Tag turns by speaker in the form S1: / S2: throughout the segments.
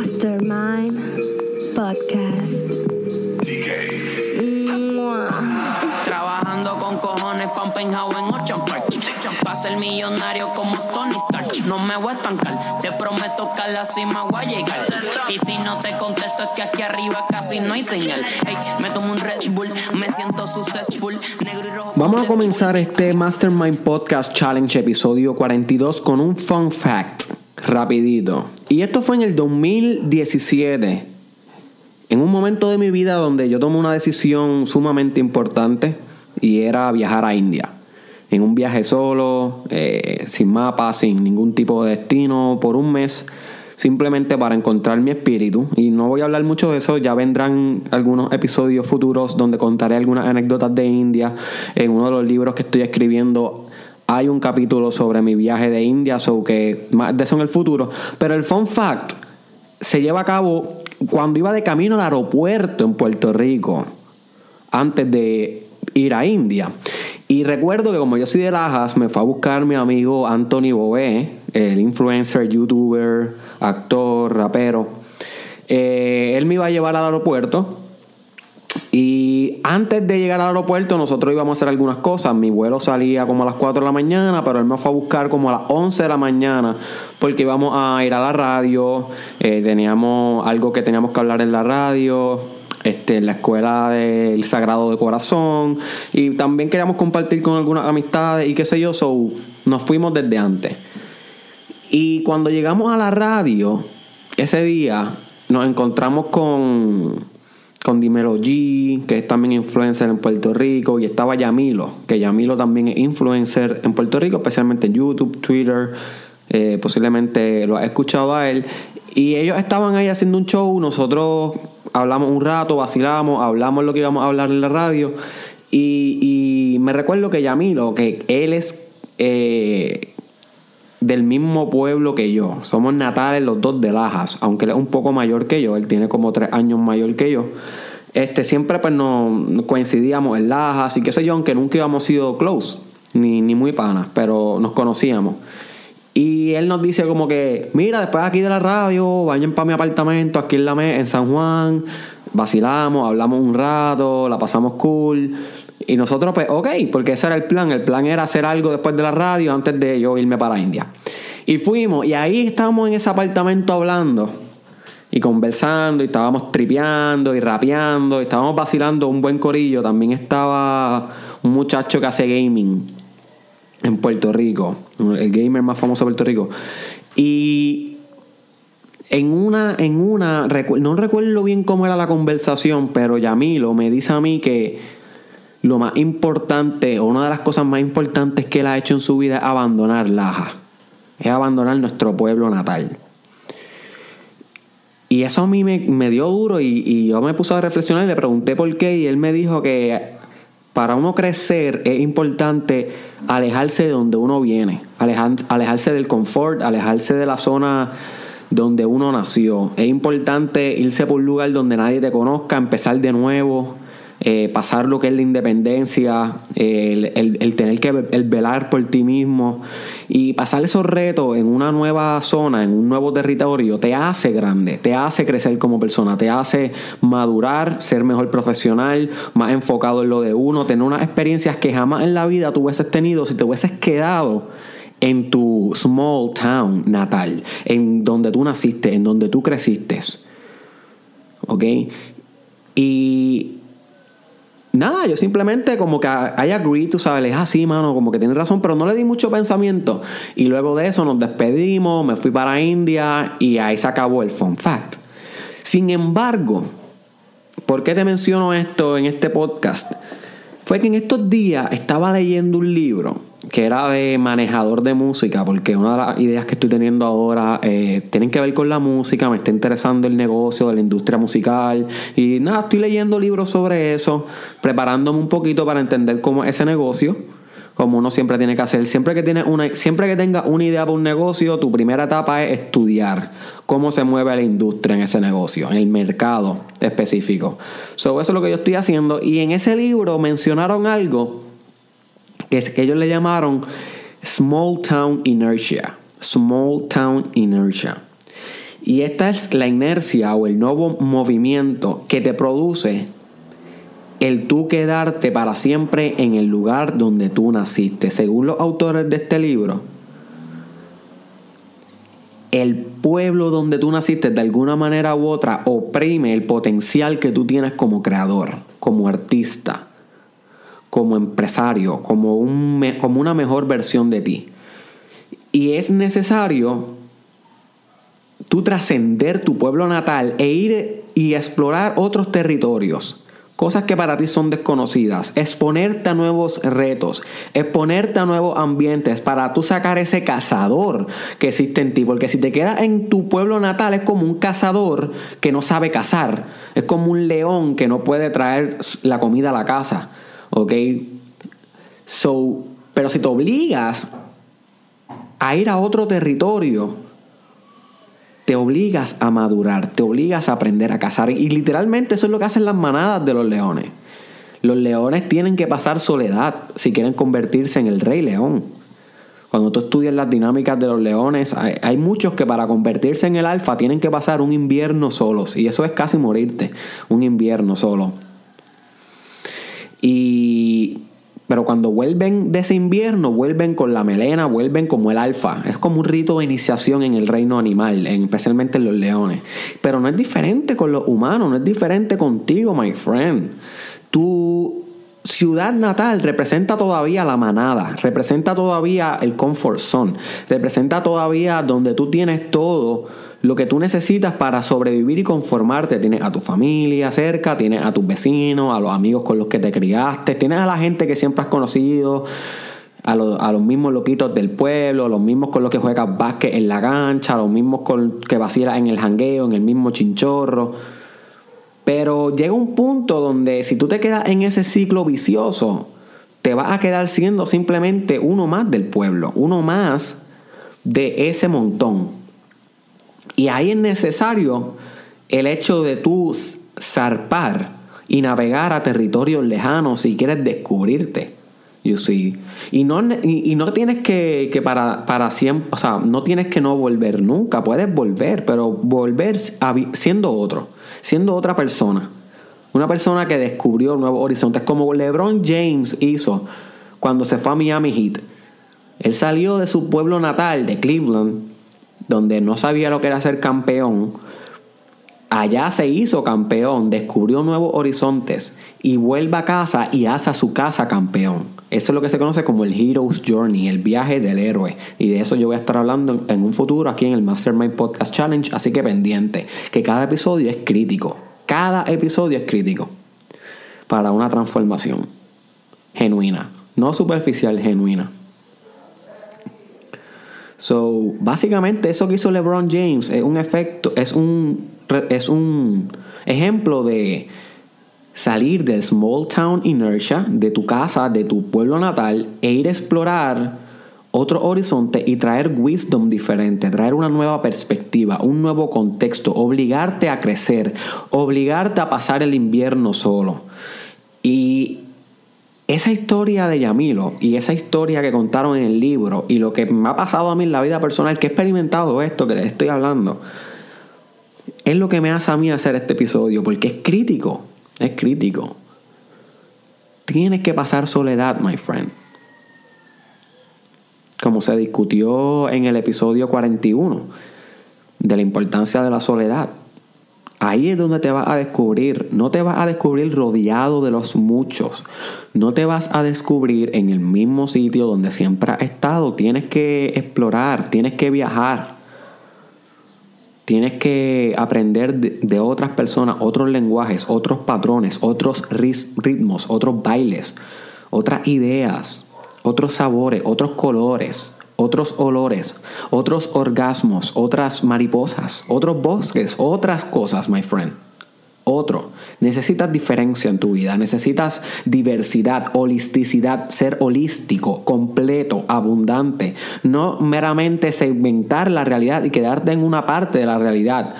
S1: Mastermind Podcast. Mua.
S2: Trabajando con cojones un penthouse en Ocean Park Pa' ser millonario como Tony Stark. No me voy a estancar, te prometo que a la cima voy a llegar. Y si no te contesto es que aquí arriba casi no hay señal. Hey, me tomo un Red Bull, me siento successful. Negro y rojo
S3: Vamos a comenzar este Mastermind Podcast Challenge episodio 42 con un fun fact. Rapidito. Y esto fue en el 2017. En un momento de mi vida donde yo tomé una decisión sumamente importante y era viajar a India. En un viaje solo, eh, sin mapa, sin ningún tipo de destino, por un mes, simplemente para encontrar mi espíritu. Y no voy a hablar mucho de eso, ya vendrán algunos episodios futuros donde contaré algunas anécdotas de India. En uno de los libros que estoy escribiendo hay un capítulo sobre mi viaje de India, so que de eso en el futuro. Pero el fun fact se lleva a cabo cuando iba de camino al aeropuerto en Puerto Rico, antes de ir a India. Y recuerdo que como yo soy de Lajas, me fue a buscar mi amigo Anthony Bové, el influencer, youtuber, actor, rapero. Eh, él me iba a llevar al aeropuerto y antes de llegar al aeropuerto, nosotros íbamos a hacer algunas cosas. Mi vuelo salía como a las 4 de la mañana, pero él me fue a buscar como a las 11 de la mañana, porque íbamos a ir a la radio. eh, teníamos algo que teníamos que hablar en la radio, este, la escuela del Sagrado de Corazón. Y también queríamos compartir con algunas amistades y qué sé yo. So, nos fuimos desde antes. Y cuando llegamos a la radio, ese día nos encontramos con, con Dimelo G, que es también influencer en Puerto Rico, y estaba Yamilo, que Yamilo también es influencer en Puerto Rico, especialmente en YouTube, Twitter, eh, posiblemente lo has escuchado a él. Y ellos estaban ahí haciendo un show, nosotros hablamos un rato, vacilamos, hablamos lo que íbamos a hablar en la radio. Y, me recuerdo que Yamilo, que él es eh, del mismo pueblo que yo. Somos natales los dos de Lajas, aunque él es un poco mayor que yo, él tiene como tres años mayor que yo. Este, siempre pues nos coincidíamos en Lajas y qué sé yo, aunque nunca íbamos sido close, ni, ni muy panas, pero nos conocíamos. Y él nos dice como que, mira, después aquí de la radio, vayan para mi apartamento aquí en la en San Juan, vacilamos, hablamos un rato, la pasamos cool. Y nosotros, pues, ok, porque ese era el plan. El plan era hacer algo después de la radio antes de yo irme para India. Y fuimos, y ahí estábamos en ese apartamento hablando y conversando, y estábamos tripeando y rapeando, y estábamos vacilando un buen corillo. También estaba un muchacho que hace gaming en Puerto Rico, el gamer más famoso de Puerto Rico. Y en una, en una, no recuerdo bien cómo era la conversación, pero Yamilo me dice a mí que lo más importante, o una de las cosas más importantes que él ha hecho en su vida es abandonar Laja. Es abandonar nuestro pueblo natal. Y eso a mí me, dio duro y, yo me puse a reflexionar y le pregunté por qué y él me dijo que para uno crecer es importante alejarse de donde uno viene, alejar- alejarse del confort, alejarse de la zona donde uno nació. Es importante irse por un lugar donde nadie te conozca, empezar de nuevo, eh, pasar lo que es la independencia, el tener que el velar por ti mismo y pasar esos retos en una nueva zona, en un nuevo territorio, te hace grande, te hace crecer como persona, te hace madurar, ser mejor profesional, más enfocado en lo de uno, tener unas experiencias que jamás en la vida tú hubieses tenido si te hubieses quedado en tu small town natal, en donde tú naciste, en donde tú creciste. ¿Ok? Y nada, yo simplemente como que I agree, tú sabes, es así, mano, como que tienes razón, pero no le di mucho pensamiento. Y luego de eso nos despedimos, me fui para India y ahí se acabó el fun fact. Sin embargo, ¿por qué te menciono esto en este podcast? Fue que en estos días estaba leyendo un libro que era de manejador de música, porque una de las ideas que estoy teniendo ahora eh, tienen que ver con la música, me está interesando el negocio de la industria musical y nada, estoy leyendo libros sobre eso, preparándome un poquito para entender cómo es ese negocio, como uno siempre tiene que hacer. Siempre que, tienes una, siempre que tengas una idea para un negocio, tu primera etapa es estudiar cómo se mueve la industria en ese negocio, en el mercado específico. So, eso es lo que yo estoy haciendo. Y en ese libro mencionaron algo que, ellos le llamaron Small Town Inertia. Small Town Inertia. Y esta es la inercia o el nuevo movimiento que te produce el tú quedarte para siempre en el lugar donde tú naciste. Según los autores de este libro, el pueblo donde tú naciste de alguna manera u otra oprime el potencial que tú tienes como creador, como artista, como empresario, como, un, como una mejor versión de ti. Y es necesario tú trascender tu pueblo natal e ir y explorar otros territorios cosas que para ti son desconocidas, exponerte a nuevos retos, exponerte a nuevos ambientes para tú sacar ese cazador que existe en ti, porque si te quedas en tu pueblo natal es como un cazador que no sabe cazar, es como un león que no puede traer la comida a la casa, ¿ok? So, pero si te obligas a ir a otro territorio, te obligas a madurar, te obligas a aprender a cazar. Y literalmente eso es lo que hacen las manadas de los leones. Los leones tienen que pasar soledad si quieren convertirse en el rey león. Cuando tú estudias las dinámicas de los leones, hay, hay, muchos que para convertirse en el alfa tienen que pasar un invierno solos. Y eso es casi morirte, un invierno solo. Y pero cuando vuelven de ese invierno, vuelven con la melena, vuelven como el alfa. Es como un rito de iniciación en el reino animal, especialmente en los leones. Pero no es diferente con los humanos, no es diferente contigo, my friend. Tu ciudad natal representa todavía la manada, representa todavía el comfort zone, representa todavía donde tú tienes todo lo que tú necesitas para sobrevivir y conformarte. Tienes a tu familia cerca, tienes a tus vecinos, a los amigos con los que te criaste, tienes a la gente que siempre has conocido, a, los, mismos loquitos del pueblo, a los mismos con los que juegas básquet en la cancha, a los mismos con que vacilas en el jangueo, en el mismo chinchorro. Pero llega un punto donde si tú te quedas en ese ciclo vicioso, te vas a quedar siendo simplemente uno más del pueblo, uno más de ese montón. Y ahí es necesario el hecho de tú zarpar y navegar a territorios lejanos si quieres descubrirte. You see. Y no, y, no tienes que, que, para, para siempre, o sea, no tienes que no volver nunca, puedes volver, pero volver siendo otro, siendo otra persona. Una persona que descubrió nuevos horizontes, como LeBron James hizo cuando se fue a Miami Heat. Él salió de su pueblo natal, de Cleveland, donde no sabía lo que era ser campeón, allá se hizo campeón, descubrió nuevos horizontes y vuelve a casa y hace a su casa campeón. Eso es lo que se conoce como el Hero's Journey, el viaje del héroe. Y de eso yo voy a estar hablando en un futuro aquí en el Mastermind Podcast Challenge, así que pendiente, que cada episodio es crítico. Cada episodio es crítico para una transformación genuina, no superficial, genuina. So, básicamente eso que hizo LeBron James es un efecto, es un, es un ejemplo de salir del small town inertia, de tu casa, de tu pueblo natal, e ir a explorar otro horizonte y traer wisdom diferente, traer una nueva perspectiva, un nuevo contexto, obligarte a crecer, obligarte a pasar el invierno solo. Y esa historia de Yamilo y esa historia que contaron en el libro y lo que me ha pasado a mí en la vida personal, que he experimentado esto que les estoy hablando, es lo que me hace a mí hacer este episodio, porque es crítico, es crítico. Tienes que pasar soledad, my friend. Como se discutió en el episodio 41, de la importancia de la soledad. Ahí es donde te vas a descubrir. No te vas a descubrir rodeado de los muchos. No te vas a descubrir en el mismo sitio donde siempre has estado. Tienes que explorar, tienes que viajar. Tienes que aprender de, otras personas, otros lenguajes, otros patrones, otros ritmos, otros bailes, otras ideas, otros sabores, otros colores otros olores, otros orgasmos, otras mariposas, otros bosques, otras cosas, my friend. Otro. Necesitas diferencia en tu vida, necesitas diversidad, holisticidad, ser holístico, completo, abundante. No meramente segmentar la realidad y quedarte en una parte de la realidad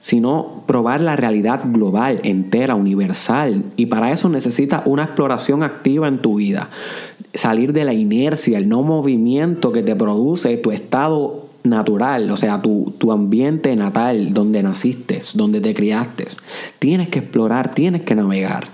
S3: sino probar la realidad global, entera, universal. Y para eso necesitas una exploración activa en tu vida. Salir de la inercia, el no movimiento que te produce tu estado natural, o sea, tu, tu ambiente natal, donde naciste, donde te criaste. Tienes que explorar, tienes que navegar.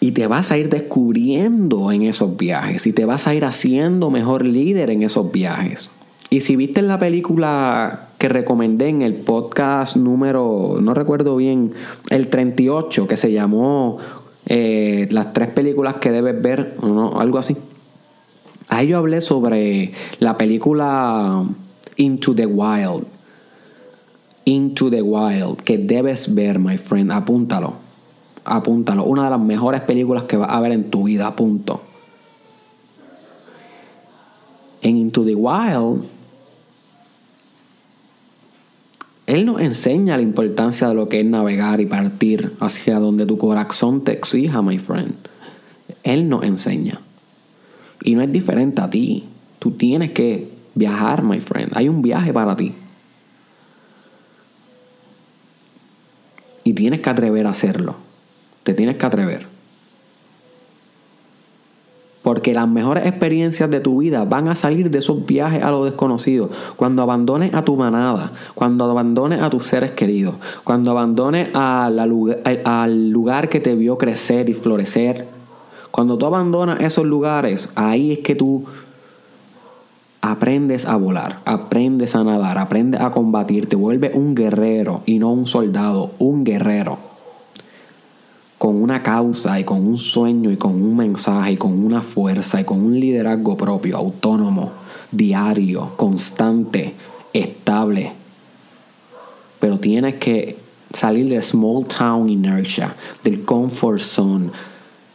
S3: Y te vas a ir descubriendo en esos viajes y te vas a ir haciendo mejor líder en esos viajes. Y si viste la película que recomendé en el podcast número, no recuerdo bien, el 38, que se llamó eh, Las tres películas que debes ver, o no, algo así. Ahí yo hablé sobre la película Into the Wild. Into the Wild, que debes ver, my friend. Apúntalo. Apúntalo. Una de las mejores películas que vas a ver en tu vida. Punto. En Into the Wild, él nos enseña la importancia de lo que es navegar y partir hacia donde tu corazón te exija, my friend. Él nos enseña. Y no es diferente a ti. Tú tienes que viajar, my friend. Hay un viaje para ti. Y tienes que atrever a hacerlo. Te tienes que atrever. Porque las mejores experiencias de tu vida van a salir de esos viajes a lo desconocido. Cuando abandones a tu manada, cuando abandones a tus seres queridos, cuando abandones al lugar que te vio crecer y florecer. Cuando tú abandonas esos lugares, ahí es que tú aprendes a volar, aprendes a nadar, aprendes a combatir, te vuelves un guerrero y no un soldado, un guerrero con una causa y con un sueño y con un mensaje y con una fuerza y con un liderazgo propio, autónomo, diario, constante, estable. Pero tienes que salir del small town inertia, del comfort zone,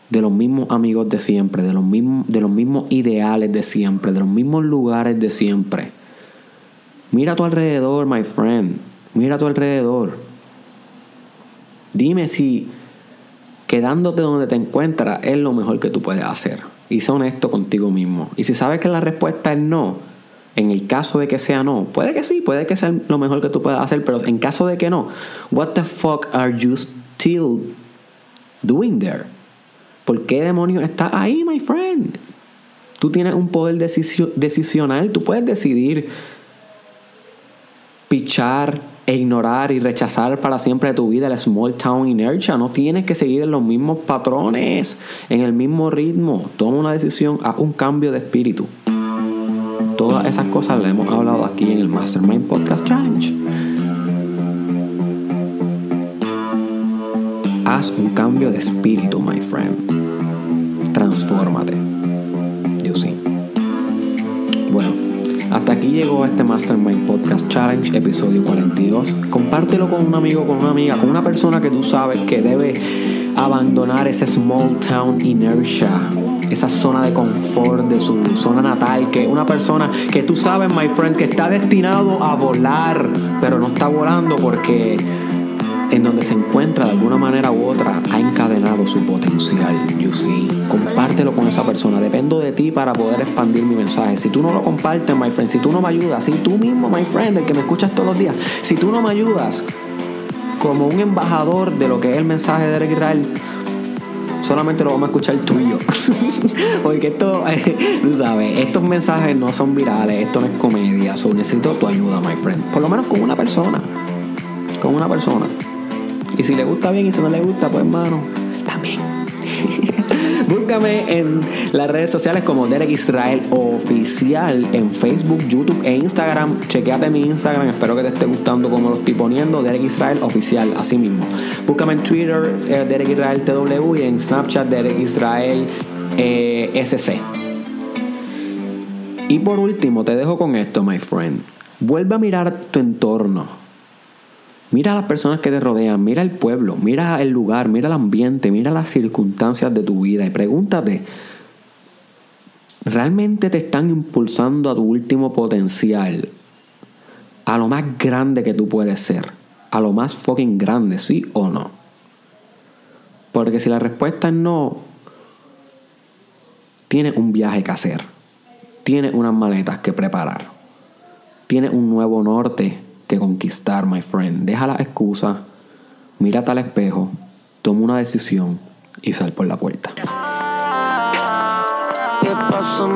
S3: de los mismos amigos de siempre, de los mismos, de los mismos ideales de siempre, de los mismos lugares de siempre. Mira a tu alrededor, my friend. Mira a tu alrededor. Dime si quedándote donde te encuentras es lo mejor que tú puedes hacer. Y sé honesto contigo mismo. Y si sabes que la respuesta es no, en el caso de que sea no, puede que sí, puede que sea lo mejor que tú puedas hacer, pero en caso de que no, what the fuck are you still doing there? ¿Por qué demonios está ahí, my friend? Tú tienes un poder decisional, tú puedes decidir pichar e ignorar y rechazar para siempre tu vida el small town inertia. No tienes que seguir en los mismos patrones, en el mismo ritmo. Toma una decisión, haz un cambio de espíritu. Todas esas cosas las hemos hablado aquí en el Mastermind Podcast Challenge. Haz un cambio de espíritu, my friend. Transfórmate. Yo sí. Hasta aquí llegó este Mastermind Podcast Challenge, episodio 42. Compártelo con un amigo, con una amiga, con una persona que tú sabes que debe abandonar ese small town inertia, esa zona de confort de su zona natal, que una persona que tú sabes, my friend, que está destinado a volar, pero no está volando porque en donde se encuentra de alguna manera u otra ha encadenado su potencial. You see, compártelo con esa persona. Dependo de ti para poder expandir mi mensaje. Si tú no lo compartes, my friend, si tú no me ayudas, si tú mismo, my friend, el que me escuchas todos los días, si tú no me ayudas como un embajador de lo que es el mensaje de Eric Israel, solamente lo vamos a escuchar tú y yo. Porque esto, tú sabes, estos mensajes no son virales, esto no es comedia. So necesito tu ayuda, my friend. Por lo menos con una persona. Con una persona. Y si le gusta bien y si no le gusta, pues hermano, también. Búscame en las redes sociales como Derek Israel Oficial en Facebook, YouTube e Instagram. Chequeate mi Instagram, espero que te esté gustando como lo estoy poniendo. Derek Israel Oficial, así mismo. Búscame en Twitter, eh, Derek Israel TW y en Snapchat, Derek Israel eh, SC. Y por último, te dejo con esto, my friend. Vuelve a mirar tu entorno Mira a las personas que te rodean, mira el pueblo, mira el lugar, mira el ambiente, mira las circunstancias de tu vida y pregúntate, ¿realmente te están impulsando a tu último potencial? A lo más grande que tú puedes ser, a lo más fucking grande, sí o no. Porque si la respuesta es no, tienes un viaje que hacer, tienes unas maletas que preparar, tienes un nuevo norte que conquistar, my friend. Deja la excusa, mírate al espejo, toma una decisión y sal por la puerta. ¿Qué pasó,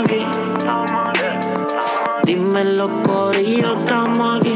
S2: aquí. Dime los corillos, estamos aquí.